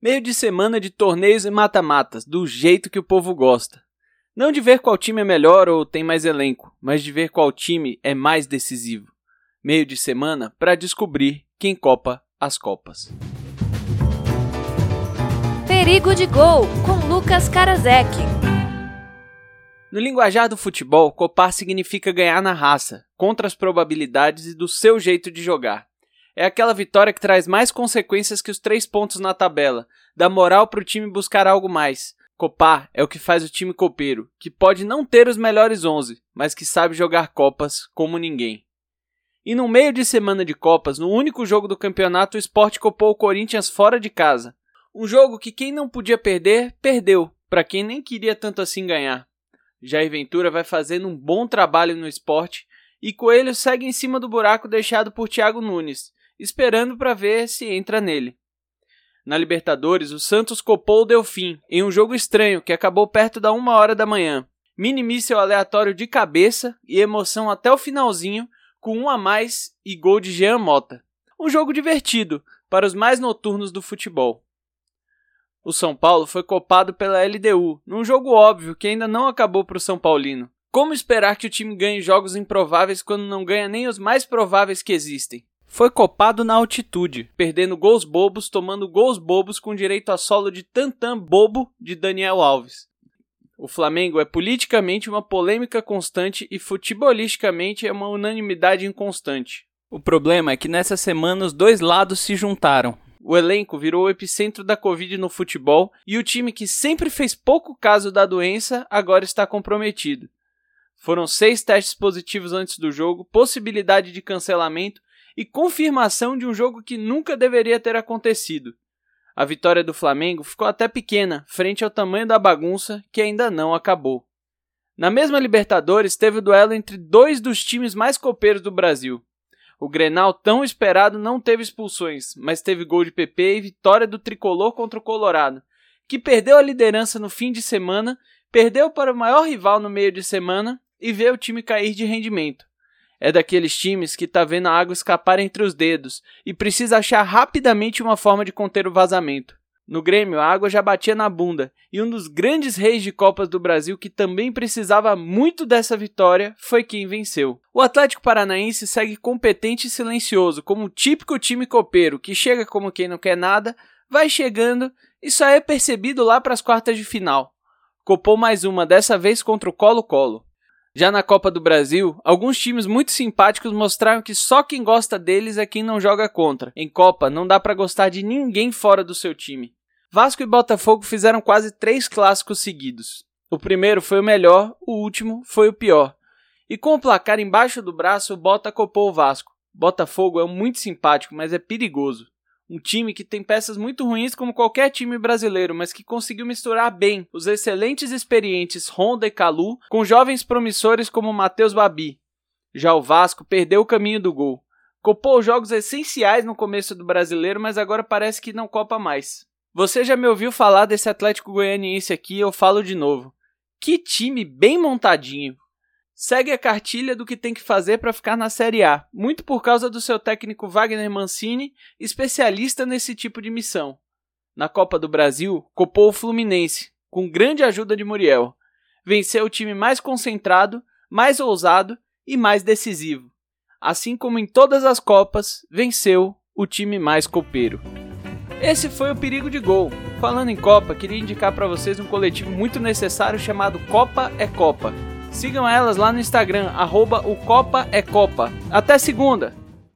Meio de semana de torneios e mata-matas, do jeito que o povo gosta. Não de ver qual time é melhor ou tem mais elenco, mas de ver qual time é mais decisivo. Meio de semana para descobrir quem copa as copas. Perigo de Gol, com Lucas Karasek. No linguajar do futebol, copar significa ganhar na raça, contra as probabilidades e do seu jeito de jogar. É aquela vitória que traz mais consequências que os três pontos na tabela, dá moral para o time buscar algo mais. Copar é o que faz o time copeiro, que pode não ter os melhores 11, mas que sabe jogar copas como ninguém. E no meio de semana de Copas, no único jogo do campeonato, o Sport copou o Corinthians fora de casa. Um jogo que quem não podia perder, perdeu, para quem nem queria tanto assim ganhar. Jair Ventura vai fazendo um bom trabalho no esporte e Coelho segue em cima do buraco deixado por Thiago Nunes, esperando para ver se entra nele. Na Libertadores, o Santos copou o Delfim em um jogo estranho que acabou perto da uma hora da manhã. Mini míssel aleatório de cabeça e emoção até o finalzinho, com um a mais e gol de Jean Mota. Um jogo divertido para os mais noturnos do futebol. O São Paulo foi copado pela LDU, num jogo óbvio que ainda não acabou para o São Paulino. Como esperar que o time ganhe jogos improváveis quando não ganha nem os mais prováveis que existem? Foi copado na altitude, perdendo gols bobos, tomando gols bobos com direito a solo de tantam bobo de Daniel Alves. O Flamengo é politicamente uma polêmica constante e futebolisticamente é uma unanimidade inconstante. O problema é que nessa semana os dois lados se juntaram. O elenco virou o epicentro da Covid no futebol e o time que sempre fez pouco caso da doença agora está comprometido. Foram seis testes positivos antes do jogo, possibilidade de cancelamento e confirmação de um jogo que nunca deveria ter acontecido. A vitória do Flamengo ficou até pequena frente ao tamanho da bagunça que ainda não acabou. Na mesma Libertadores teve o duelo entre dois dos times mais copeiros do Brasil. O Grenal tão esperado não teve expulsões, mas teve gol de PP e vitória do tricolor contra o Colorado, que perdeu a liderança no fim de semana, perdeu para o maior rival no meio de semana e vê o time cair de rendimento. É daqueles times que tá vendo a água escapar entre os dedos e precisa achar rapidamente uma forma de conter o vazamento. No Grêmio, a água já batia na bunda, e um dos grandes reis de Copas do Brasil que também precisava muito dessa vitória foi quem venceu. O Atlético Paranaense segue competente e silencioso, como um típico time copeiro que chega como quem não quer nada, vai chegando e só é percebido lá para as quartas de final. Copou mais uma, dessa vez contra o Colo-Colo. Já na Copa do Brasil, alguns times muito simpáticos mostraram que só quem gosta deles é quem não joga contra. Em Copa, não dá para gostar de ninguém fora do seu time. Vasco e Botafogo fizeram quase três clássicos seguidos. O primeiro foi o melhor, o último foi o pior. E com o placar embaixo do braço, o Bota copou o Vasco. Botafogo é muito simpático, mas é perigoso. Um time que tem peças muito ruins como qualquer time brasileiro, mas que conseguiu misturar bem os excelentes experientes Honda e Calu com jovens promissores como Matheus Babi. Já o Vasco perdeu o caminho do gol. Copou jogos essenciais no começo do brasileiro, mas agora parece que não copa mais. Você já me ouviu falar desse Atlético Goianiense aqui, eu falo de novo. Que time bem montadinho segue a cartilha do que tem que fazer para ficar na Série A, muito por causa do seu técnico Wagner Mancini, especialista nesse tipo de missão. Na Copa do Brasil, copou o Fluminense, com grande ajuda de Muriel. Venceu o time mais concentrado, mais ousado e mais decisivo. Assim como em todas as Copas, venceu o time mais copeiro. Esse foi o Perigo de Gol. Falando em Copa, queria indicar para vocês um coletivo muito necessário chamado Copa é Copa Sigam elas lá no Instagram, arroba o Copa é Copa. Até segunda!